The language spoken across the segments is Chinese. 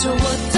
说我。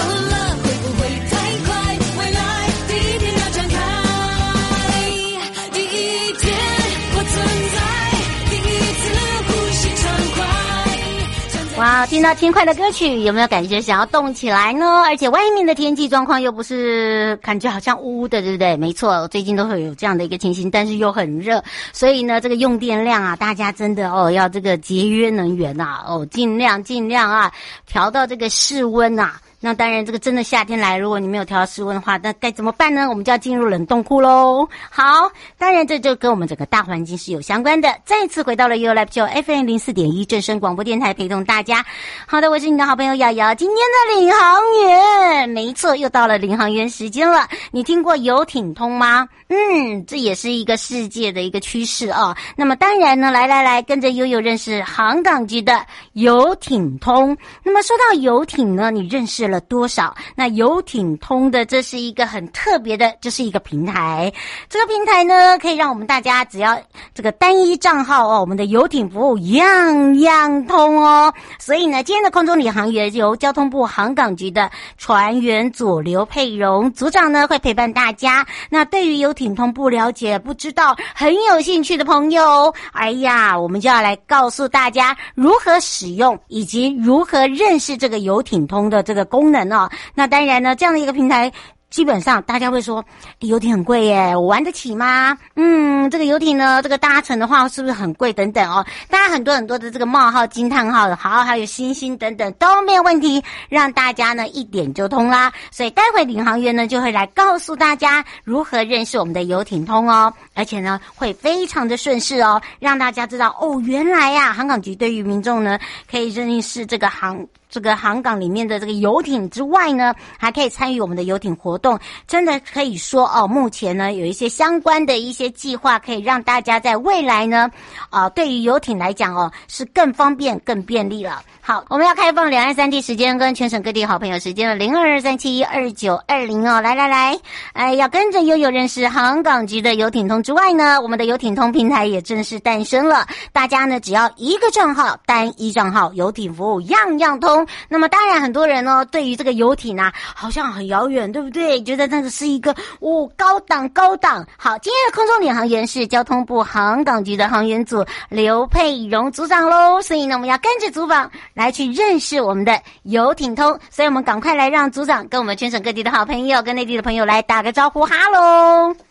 听到轻快的歌曲，有没有感觉想要动起来呢？而且外面的天气状况又不是感觉好像乌的，对不对？没错，最近都会有这样的一个情形，但是又很热，所以呢，这个用电量啊，大家真的哦要这个节约能源呐、啊，哦尽量尽量啊调到这个室温呐、啊。那当然，这个真的夏天来，如果你没有调到室温的话，那该怎么办呢？我们就要进入冷冻库喽。好，当然这就跟我们整个大环境是有相关的。再次回到了 U Live 九 FM 零四点一正声广播电台，陪同大家。好的，我是你的好朋友瑶瑶。今天的领航员，没错，又到了领航员时间了。你听过游艇通吗？嗯，这也是一个世界的一个趋势啊。那么当然呢，来来来，跟着悠悠认识航港局的游艇通。那么说到游艇呢，你认识了多少？那游艇通的这是一个很特别的，这是一个平台。这个平台呢，可以让我们大家只要这个单一账号哦，我们的游艇服务样样通哦。所以呢，今天的空中领航员由交通部航港局的船员组刘佩荣组长呢会陪伴大家。那对于游艇通不了解、不知道、很有兴趣的朋友，哎呀，我们就要来告诉大家如何使用以及如何认识这个游艇通的这个功。功能哦，那当然呢，这样的一个平台。基本上大家会说，游艇很贵耶，我玩得起吗？嗯，这个游艇呢，这个搭乘的话是不是很贵？等等哦，当然很多很多的这个冒号、惊叹号，好，还有星星等等都没有问题，让大家呢一点就通啦。所以待会领航员呢就会来告诉大家如何认识我们的游艇通哦，而且呢会非常的顺势哦，让大家知道哦，原来呀，航港局对于民众呢可以认识这个航这个航港里面的这个游艇之外呢，还可以参与我们的游艇活动。真的可以说哦，目前呢有一些相关的一些计划，可以让大家在未来呢，啊，对于游艇来讲哦，是更方便、更便利了。好，我们要开放两岸三地时间跟全省各地好朋友时间了，零二二三七一二九二零哦，来来来，哎，要跟着悠悠认识航港局的游艇通之外呢，我们的游艇通平台也正式诞生了。大家呢只要一个账号，单一账号，游艇服务样样通。那么当然很多人呢对于这个游艇啊，好像很遥远，对不对？觉得那个是一个哦，高档高档。好，今天的空中领航员是交通部航港局的航员组刘佩荣组长喽，所以呢，我们要跟着组长来去认识我们的游艇通，所以我们赶快来让组长跟我们全省各地的好朋友、跟内地的朋友来打个招呼，哈喽。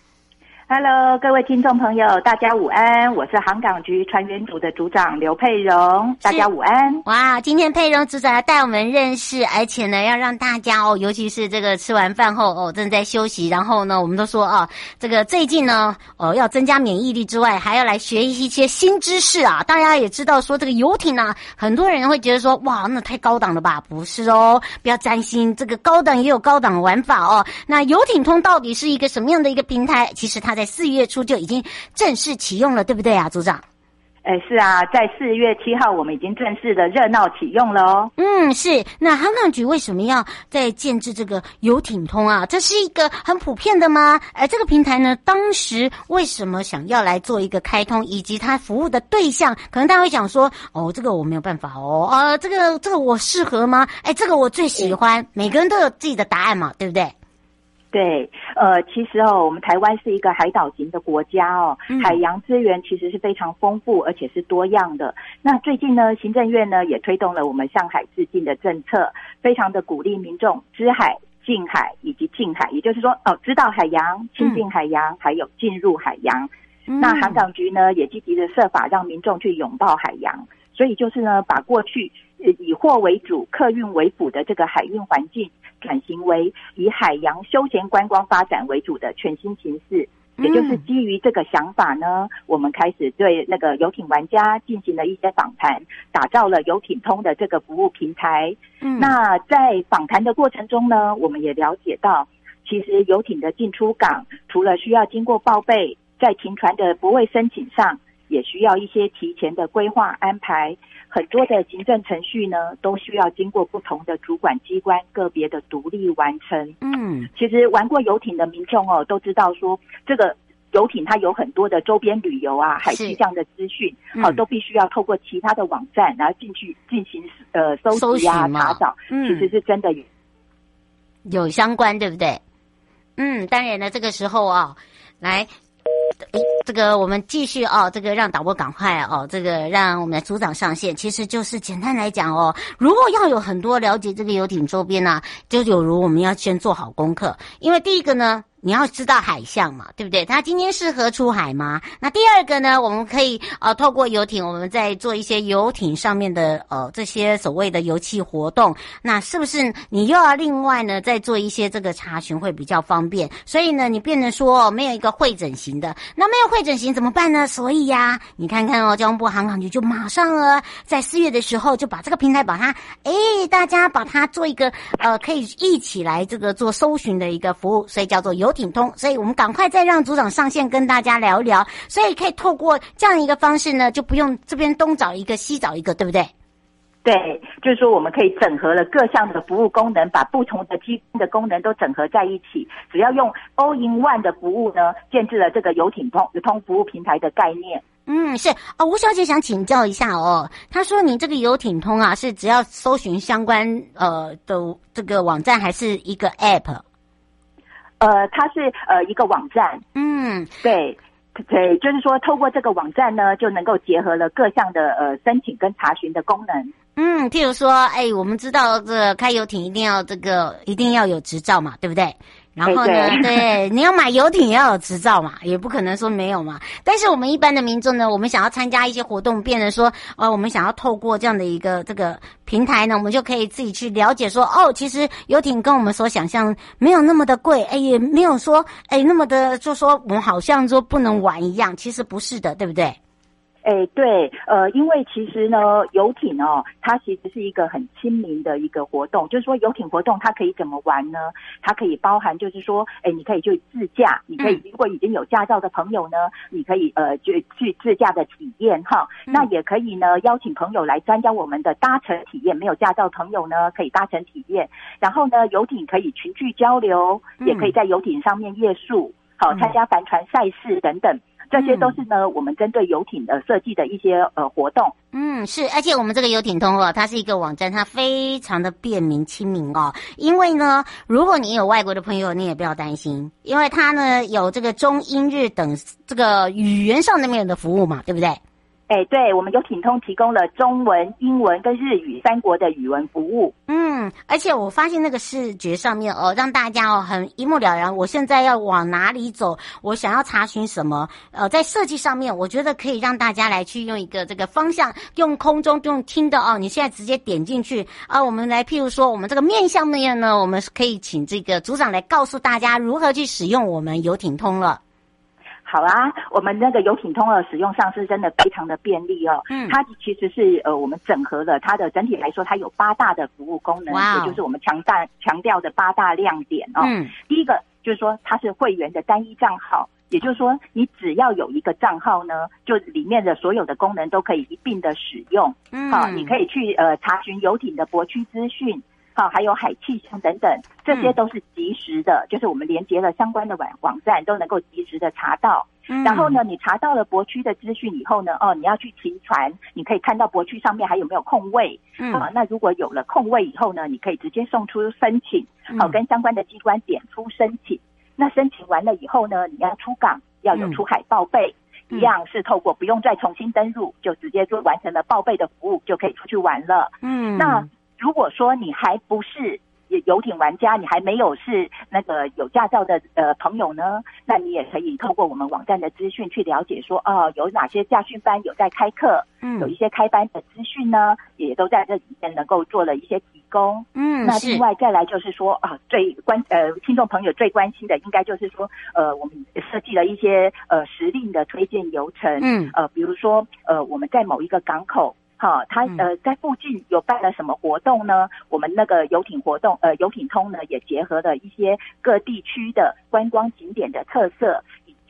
Hello，各位听众朋友，大家午安！我是航港局船员组的组长刘佩荣，大家午安！哇，今天佩蓉组长要带我们认识，而且呢，要让大家哦，尤其是这个吃完饭后哦，正在休息，然后呢，我们都说啊，这个最近呢，哦，要增加免疫力之外，还要来学一些新知识啊！大家也知道说这个游艇呢，很多人会觉得说，哇，那太高档了吧？不是哦，不要担心，这个高档也有高档的玩法哦。那游艇通到底是一个什么样的一个平台？其实它在四月初就已经正式启用了，对不对啊，组长？哎，是啊，在四月七号我们已经正式的热闹启用了哦。嗯，是。那航港局为什么要在建置这个游艇通啊？这是一个很普遍的吗？哎这个平台呢，当时为什么想要来做一个开通，以及它服务的对象，可能大家会想说，哦，这个我没有办法哦，啊，这个这个我适合吗？哎，这个我最喜欢。每个人都有自己的答案嘛，对不对？对，呃，其实哦，我们台湾是一个海岛型的国家哦，嗯、海洋资源其实是非常丰富，而且是多样的。那最近呢，行政院呢也推动了我们向海致敬的政策，非常的鼓励民众知海、近海以及近海，也就是说，哦，知道海洋、亲近海洋，嗯、还有进入海洋。嗯、那航港局呢也积极的设法让民众去拥抱海洋，所以就是呢，把过去以货为主、客运为辅的这个海运环境。转型为以海洋休闲观光发展为主的全新形式，也就是基于这个想法呢，我们开始对那个游艇玩家进行了一些访谈，打造了游艇通的这个服务平台。嗯，那在访谈的过程中呢，我们也了解到，其实游艇的进出港，除了需要经过报备，在停船的泊位申请上，也需要一些提前的规划安排。很多的行政程序呢，都需要经过不同的主管机关个别的独立完成。嗯，其实玩过游艇的民众哦，都知道说这个游艇它有很多的周边旅游啊、海气象的资讯，好、嗯、都必须要透过其他的网站，然后进去进行呃搜集啊、查找。嗯，其实是真的有有相关，对不对？嗯，当然呢，这个时候啊，来。诶，这个我们继续哦，这个让导播赶快哦，这个让我们的组长上线，其实就是简单来讲哦，如果要有很多了解这个游艇周边呢、啊，就有如我们要先做好功课，因为第一个呢。你要知道海象嘛，对不对？它今天适合出海吗？那第二个呢，我们可以呃透过游艇，我们再做一些游艇上面的呃这些所谓的游憩活动。那是不是你又要另外呢再做一些这个查询会比较方便？所以呢，你变成说没有一个会诊型的，那没有会诊型怎么办呢？所以呀、你看看哦，交通部航港局就马上啊，在四月的时候就把这个平台把它，诶，大家把它做一个呃可以一起来这个做搜寻的一个服务，所以叫做游。游艇通，所以我们赶快再让组长上线跟大家聊一聊，所以可以透过这样一个方式呢，就不用这边东找一个西找一个，对不对？对，就是说我们可以整合了各项的服务功能，把不同的机的功能都整合在一起，只要用 All in One 的服务呢，建置了这个游艇通通服务平台的概念。嗯，是啊，哦，吴小姐想请教一下哦，她说你这个游艇通啊，是只要搜寻相关呃的这个网站，还是一个 App？呃，它是呃一个网站，嗯，对，对，就是说透过这个网站呢，就能够结合了各项的呃申请跟查询的功能。嗯，譬如说，哎，我们知道这开游艇一定要这个一定要有执照嘛，对不对？然后呢，对，对，你要买游艇也要有执照嘛，也不可能说没有嘛。但是我们一般的民众呢，我们想要参加一些活动，变成说，呃，我们想要透过这样的一个这个平台呢，我们就可以自己去了解说，哦，其实游艇跟我们所想象没有那么的贵，哎，也没有说，哎，那么的，就说我们好像说不能玩一样，其实不是的，对不对？哎，对，呃，因为其实呢，游艇哦，它其实是一个很亲民的一个活动。就是说，游艇活动它可以怎么玩呢？它可以包含，就是说，哎，你可以去自驾，你可以如果已经有驾照的朋友呢，你可以呃去去自驾的体验哈。那也可以呢，邀请朋友来参加我们的搭乘体验。没有驾照的朋友呢，可以搭乘体验。然后呢，游艇可以群聚交流，也可以在游艇上面夜宿，好，参加帆船赛事等等。这些都是呢，嗯、我们针对游艇的设计的一些呃活动。嗯，是，而且我们这个游艇通哦，它是一个网站，它非常的便民亲民哦。因为呢，如果你有外国的朋友，你也不要担心，因为它呢有这个中英日等这个语言上的面的服务嘛，对不对？哎，对，我们游艇通提供了中文、英文跟日语三国的语文服务。嗯，而且我发现那个视觉上面哦，让大家哦很一目了然。我现在要往哪里走？我想要查询什么？呃，在设计上面，我觉得可以让大家来去用一个这个方向，用空中用听的哦。你现在直接点进去啊，我们来譬如说，我们这个面向面呢，我们可以请这个组长来告诉大家如何去使用我们游艇通了。好啊，我们那个游艇通的使用上是真的非常的便利哦。嗯，它其实是呃，我们整合了它的整体来说，它有八大的服务功能，也、就是我们强大强调的八大亮点哦。嗯，第一个就是说它是会员的单一账号，也就是说你只要有一个账号呢，就里面的所有的功能都可以一并的使用。嗯，好，你可以去呃查询游艇的泊区资讯。啊，还有海气象等等，这些都是及时的，嗯、就是我们连接了相关的网网站，都能够及时的查到。嗯、然后呢，你查到了博区的资讯以后呢，哦，你要去停船，你可以看到博区上面还有没有空位。嗯、啊，那如果有了空位以后呢，你可以直接送出申请，好、啊，跟相关的机关点出申请。嗯、那申请完了以后呢，你要出港要有出海报备，嗯、一样是透过不用再重新登入，就直接就完成了报备的服务，就可以出去玩了。嗯，那。如果说你还不是游艇玩家，你还没有是那个有驾照的呃朋友呢，那你也可以透过我们网站的资讯去了解说，哦，有哪些驾训班有在开课，嗯，有一些开班的资讯呢，也都在这里面能够做了一些提供，嗯，那另外再来就是说啊，最关呃听众朋友最关心的应该就是说，呃，我们设计了一些呃时令的推荐流程，嗯，呃，比如说呃我们在某一个港口。好，他呃在附近有办了什么活动呢？我们那个游艇活动，呃游艇通呢也结合了一些各地区的观光景点的特色。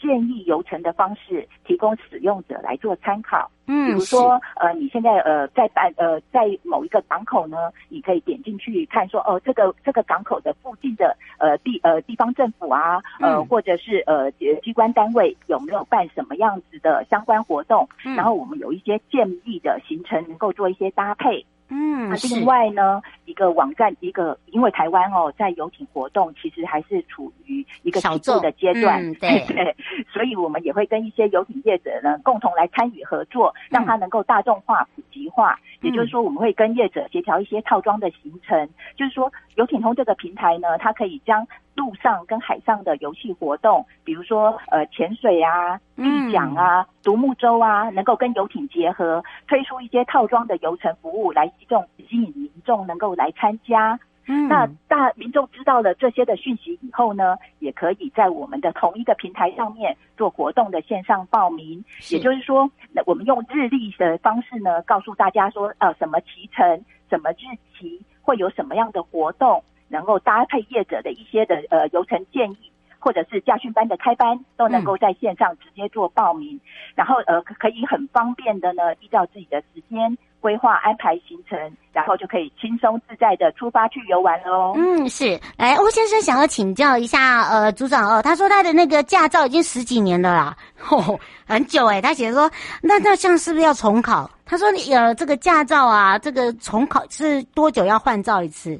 建议游程的方式提供使用者来做参考。嗯，比如说，呃，你现在呃在办呃在某一个港口呢，你可以点进去看说，哦，这个这个港口的附近的呃地呃地方政府啊，呃或者是呃机关单位有没有办什么样子的相关活动？嗯，然后我们有一些建议的行程能够做一些搭配。嗯，那另外呢，一个网站，一个因为台湾哦，在游艇活动其实还是处于一个起步的阶段，嗯、对。对，所以我们也会跟一些游艇业者呢共同来参与合作，让它能够大众化、普及化。嗯、也就是说，我们会跟业者协调一些套装的行程，嗯、就是说，游艇通这个平台呢，它可以将陆上跟海上的游戏活动，比如说呃潜水啊、立桨啊、独木舟啊，能够跟游艇结合，推出一些套装的游程服务来吸众吸引民众能够来参加。嗯，那大民众知道了这些的讯息以后呢，也可以在我们的同一个平台上面做活动的线上报名。也就是说，那我们用日历的方式呢，告诉大家说呃什么期程、什么日期会有什么样的活动。能够搭配业者的一些的呃流程建议，或者是驾训班的开班，都能够在线上直接做报名，嗯、然后呃可以很方便的呢，依照自己的时间规划安排行程，然后就可以轻松自在的出发去游玩喽。嗯，是。来，欧先生想要请教一下呃组长哦，他说他的那个驾照已经十几年了啦，哦、很久诶，他写说那那像是不是要重考？他说你呃这个驾照啊，这个重考是多久要换照一次？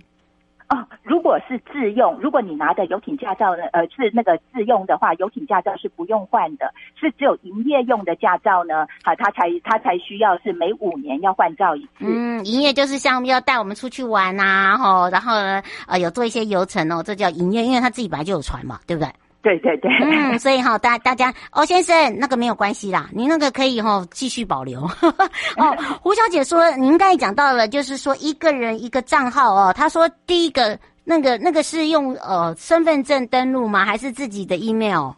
哦，如果是自用，如果你拿的游艇驾照呢，呃，是那个自用的话，游艇驾照是不用换的，是只有营业用的驾照呢，好，它才它才需要是每五年要换照一次。嗯，营业就是像要带我们出去玩呐、啊，吼，然后呢，呃，有做一些游程哦，这叫营业，因为他自己本来就有船嘛，对不对？对对对，嗯，所以哈，大大家，欧先生那个没有关系啦，您那个可以哈继续保留。哦，胡小姐说，您刚才讲到了，就是说一个人一个账号哦，她说第一个那个那个是用呃身份证登录吗？还是自己的 email？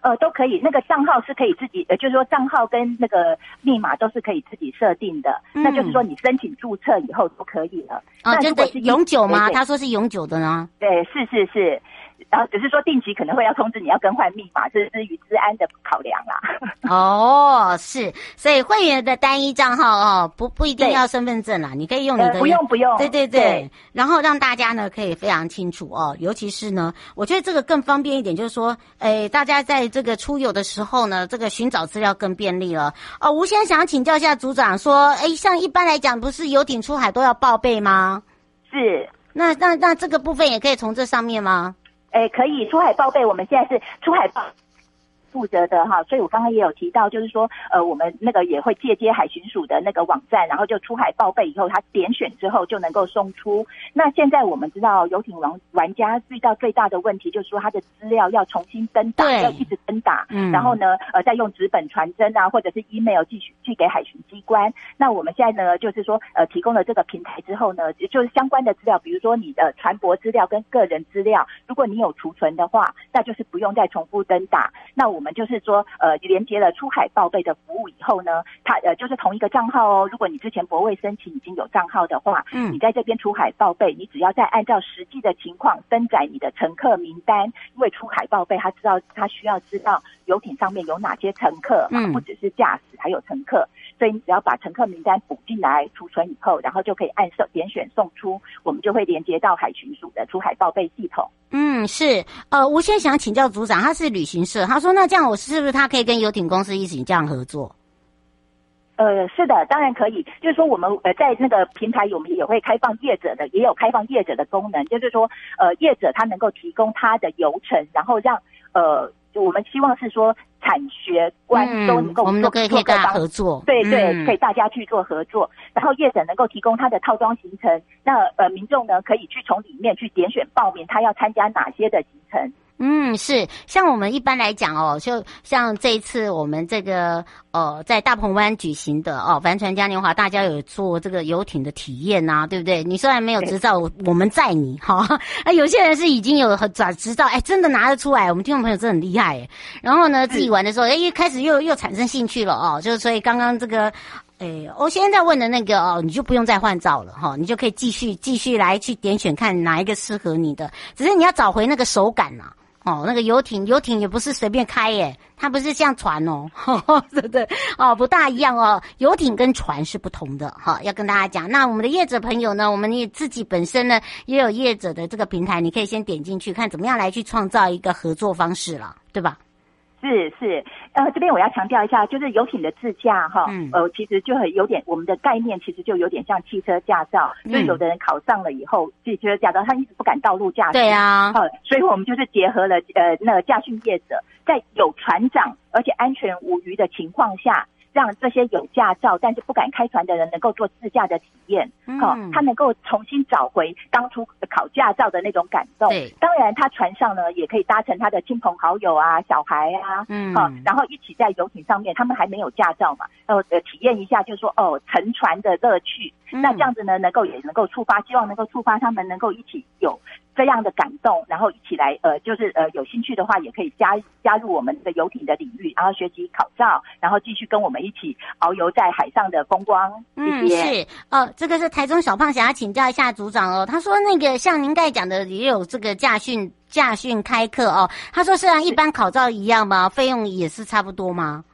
呃，都可以，那个账号是可以自己，呃，就是说账号跟那个密码都是可以自己设定的，嗯、那就是说你申请注册以后都可以了。哦，真的永久吗？他说是永久的呢。对，是是是。然后只是说定期可能会要通知你要更换密码，这是与治安的考量啦。哦，是，所以会员的单一账号哦，不不一定要身份证啦，你可以用你的。不用不用。对对对。对然后让大家呢可以非常清楚哦，尤其是呢，我觉得这个更方便一点，就是说，哎，大家在这个出游的时候呢，这个寻找资料更便利了。哦，吴先生想请教一下组长说，哎，像一般来讲，不是游艇出海都要报备吗？是。那那那这个部分也可以从这上面吗？哎，可以出海报备。我们现在是出海报，负责的哈，所以我刚刚也有提到，就是说呃，我们那个也会借接海巡署的那个网站，然后就出海报备以后，他点选之后就能够送出。那现在我们知道游艇玩玩家遇到最大的问题就是说他的资料要重新登打，要一直登打，嗯，然后呢呃再用纸本传真啊，或者是 email 寄去寄给海巡机关。那我们现在呢就是说呃提供了这个平台之后呢，就是相关的资料，比如说你的船舶资料跟个人资料，如果你有储存的话，那就是不用再重复登打。那我们就是说呃连接了出海报备的服务以后呢，它呃就是同一个账号哦。如果你之前泊位申请已经有账号的话，嗯，你在这边出海报备，你只要再按照实际的情况登载你的乘客名单，因为出海报备，他知道他需要知道游艇上面有哪些乘客，嗯，不只是驾驶，还有乘客。所以你只要把乘客名单补进来储存以后，然后就可以按手点选送出，我们就会连接到海巡署的出海报备系统。嗯，是。呃，我现在想请教组长，他是旅行社，他说那这样我是不是他可以跟游艇公司一起这样合作？呃，是的，当然可以。就是说我们呃在那个平台，我们也会开放业者的，也有开放业者的功能，就是说呃业者他能够提供他的游程，然后让呃。就我们希望是说，产学官都能够、嗯、我们都可以大家合作，对对，可以大家去做合作，嗯、然后业者能够提供他的套装行程，那呃民众呢可以去从里面去点选报名，他要参加哪些的行程。嗯，是像我们一般来讲哦，就像这一次我们这个呃在大鹏湾举行的哦帆船嘉年华，大家有做这个游艇的体验呐、啊，对不对？你虽然没有执照，我们载你哈。啊，有些人是已经有转执照，哎，真的拿得出来。我们听众朋友真的很厉害哎。然后呢，自己玩的时候，哎，一开始又又产生兴趣了哦，就是所以刚刚这个，哎，我现在问的那个哦，你就不用再换照了哈，你就可以继续继续来去点选看哪一个适合你的，只是你要找回那个手感呐、啊。哦，那个游艇，游艇也不是随便开耶，它不是像船哦，对对？哦，不大一样哦，游艇跟船是不同的哈、要跟大家讲。那我们的业者朋友呢，我们你自己本身呢也有业者的这个平台，你可以先点进去看怎么样来去创造一个合作方式了，对吧？是是，呃，这边我要强调一下，就是游艇的自驾哈，嗯、呃，其实就很有点我们的概念，其实就有点像汽车驾照，嗯、就有的人考上了以后，汽车驾照他一直不敢道路驾驶，对啊，呃，所以我们就是结合了呃那个驾训业者，在有船长而且安全无虞的情况下。让这些有驾照但是不敢开船的人能够做自驾的体验，好、嗯，他能够重新找回当初考驾照的那种感动。对，当然他船上呢也可以搭乘他的亲朋好友啊、小孩啊，嗯，好，然后一起在游艇上面，他们还没有驾照嘛，呃，呃，体验一下，就是说哦，乘船的乐趣。嗯、那这样子呢，能够也能够触发，希望能够触发他们能够一起有这样的感动，然后一起来呃，就是呃有兴趣的话，也可以加加入我们的游艇的领域，然后学习考照，然后继续跟我们一起遨游在海上的风光。嗯，是哦，这个是台中小胖想要请教一下组长哦，他说那个像您刚才讲的也有这个驾训驾训开课哦，他说是像一般考照一样吗？费用也是差不多吗？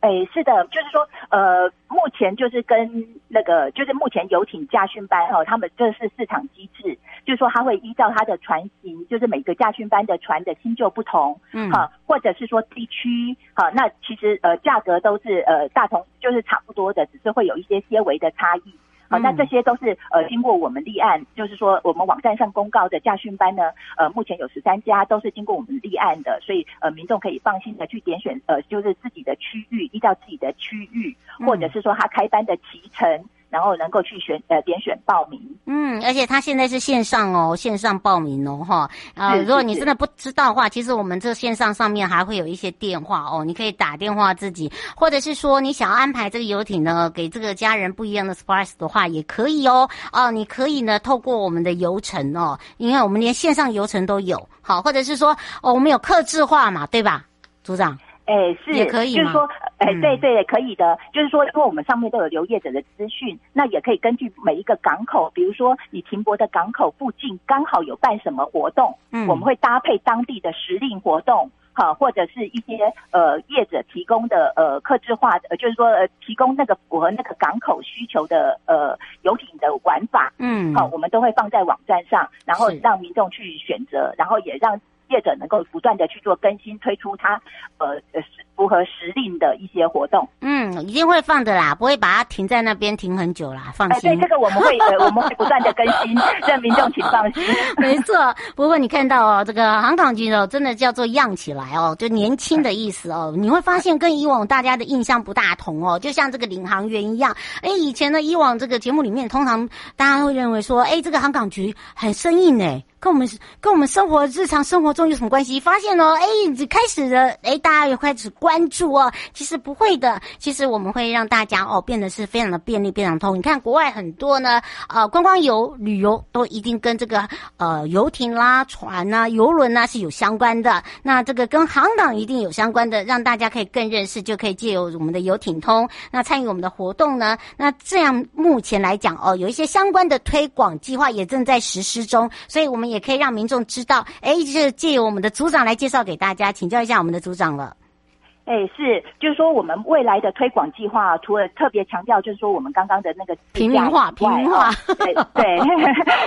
哎，是的，就是说，呃，目前就是跟那个，就是目前游艇驾训班哈，他们这是市场机制，就是说他会依照他的船型，就是每个驾训班的船的新旧不同，嗯，哈，或者是说地区，哈，那其实呃价格都是呃大同，就是差不多的，只是会有一些些微的差异。好，那这些都是呃经过我们立案，就是说我们网站上公告的驾训班呢，呃，目前有十三家都是经过我们立案的，所以呃民众可以放心的去点选呃就是自己的区域，依照自己的区域，或者是说他开班的期程。然后能够去选呃点选报名，嗯，而且他现在是线上哦，线上报名哦哈。啊，如果你真的不知道的话，其实我们这线上上面还会有一些电话哦，你可以打电话自己，或者是说你想要安排这个游艇呢，给这个家人不一样的 surprise 的话也可以哦，哦，你可以呢透过我们的游程哦，因为我们连线上游程都有，好，或者是说哦我们有客制化嘛，对吧，组长？哎，是，也可以就是说，哎，对对，可以的。就是说，因为我们上面都有留业者的资讯，那也可以根据每一个港口，比如说你停泊的港口附近刚好有办什么活动，嗯，我们会搭配当地的时令活动，哈，或者是一些呃业者提供的呃客制化的，就是说呃提供那个符合那个港口需求的呃游艇的玩法，嗯，好，我们都会放在网站上，然后让民众去选择，然后也让。业者能够不断的去做更新，推出它呃呃符合时令的一些活动。嗯，一定会放的啦，不会把它停在那边停很久啦，放心。哎、对，这个我们会 呃我们会不断的更新，让民众请放心。没错，不过你看到哦，这个航港局哦，真的叫做样起来哦，就年轻的意思哦。你会发现跟以往大家的印象不大同哦，就像这个领航员一样。哎，以前呢，以往这个节目里面，通常大家会认为说，哎，这个航港局很生硬哎。跟我们跟我们生活日常生活中有什么关系？发现哦，哎，你开始了，哎，大家也开始关注哦。其实不会的，其实我们会让大家哦变得是非常的便利、非常通。你看国外很多呢，呃，观光游、旅游都一定跟这个呃游艇啦、船呐、游轮呐是有相关的。那这个跟航港一定有相关的，让大家可以更认识，就可以借由我们的游艇通，那参与我们的活动呢。那这样目前来讲哦，有一些相关的推广计划也正在实施中，所以我们。也可以让民众知道，哎，就是借由我们的组长来介绍给大家，请教一下我们的组长了。哎，是，就是说我们未来的推广计划，除了特别强调，就是说我们刚刚的那个平民化、平民化，对对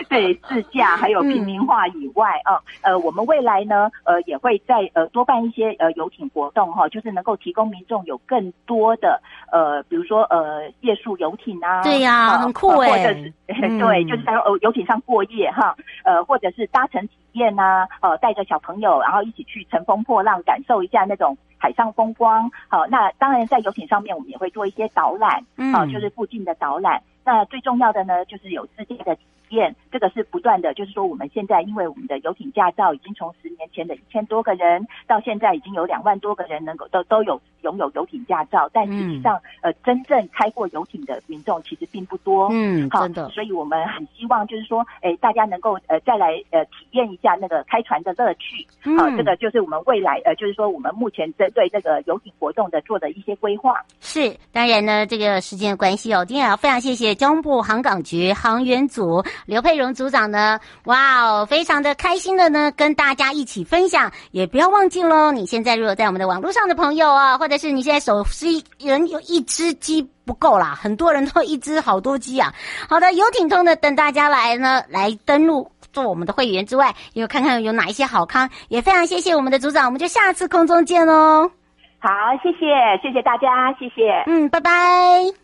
对，自驾还有平民化以外啊、嗯，呃，我们未来呢，呃，也会在呃多办一些呃游艇活动哈，就是能够提供民众有更多的呃，比如说呃夜宿游艇啊，对呀、啊，很酷哎，或者是、嗯、对，就是在游艇上过夜哈，呃，或者是搭乘体验啊，呃，带着小朋友，然后一起去乘风破浪，感受一下那种。海上风光，好，那当然在游艇上面，我们也会做一些导览，好，就是附近的导览。那最重要的呢，就是有世界的体验，这个是不断的，就是说我们现在因为我们的游艇驾照已经从十年前的一千多个人，到现在已经有两万多个人能够都都有拥有游艇驾照，但实际上，呃，真正开过游艇的民众其实并不多，嗯，好，真的，所以我们很希望就是说，哎，大家能够呃再来呃体验一下那个开船的乐趣，好，这个就是我们未来呃就是说我们目前针对这个游艇活动的做的一些规划。是，当然呢，这个时间的关系哦，今天也要非常谢谢。交通部航港局航员组刘佩蓉组长呢，哇哦，非常的开心的呢，跟大家一起分享。也不要忘记喽，你现在如果在我们的网络上的朋友啊，或者是你现在手机人有一只机不够啦，很多人都一只好多机啊。好的，游艇通呢，等大家来呢，来登录做我们的会员之外，又看看有哪一些好康。也非常谢谢我们的组长，我们就下次空中见喽。好，谢谢，谢谢大家，谢谢，嗯，拜拜。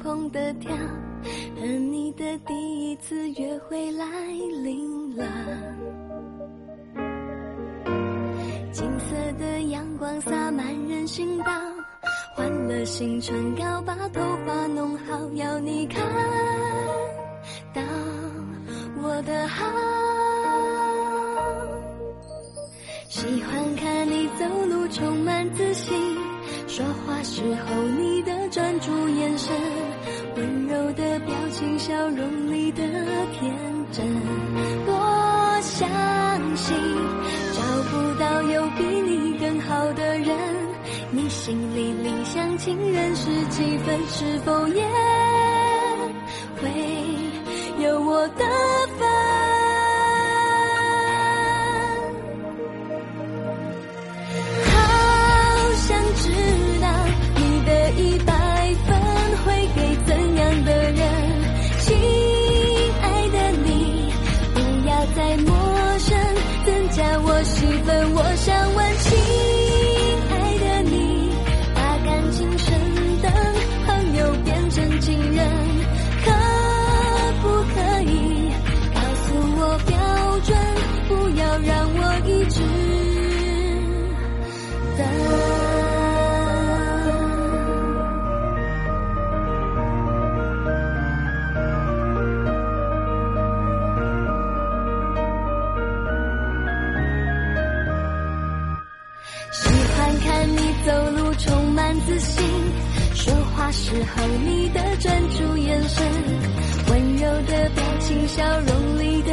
心怦怦的跳，和你的第一次约会来临了。金色的阳光洒满人行道，换了新唇膏，把头发弄好，要你看到我的好。喜欢看你走路充满自信，说话时候你的专注眼神，的表情，笑容里的天真。我相信找不到有比你更好的人，你心里理想情人是几分？是否也时候，你的专注眼神，温柔的表情，笑容里的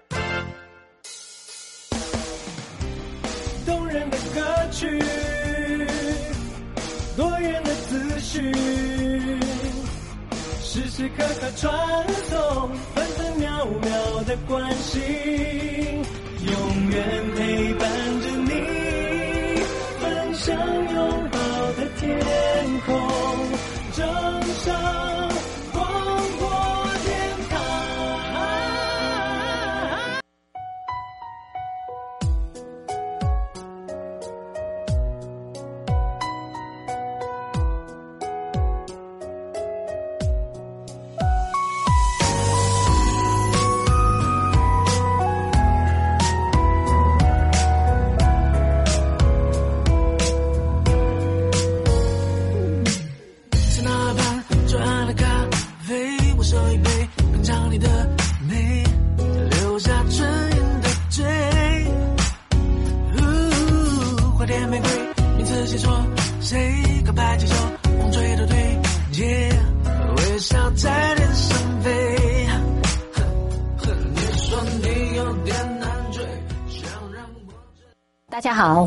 去，多远的思绪，时时刻刻传送，分分秒秒的关心，永远陪伴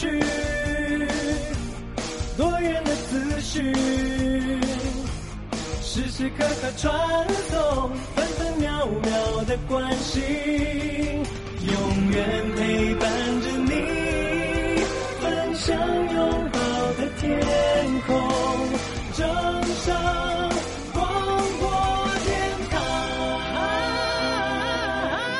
去多远的思绪，时时刻刻传送，分分秒秒的关心，永远陪伴着。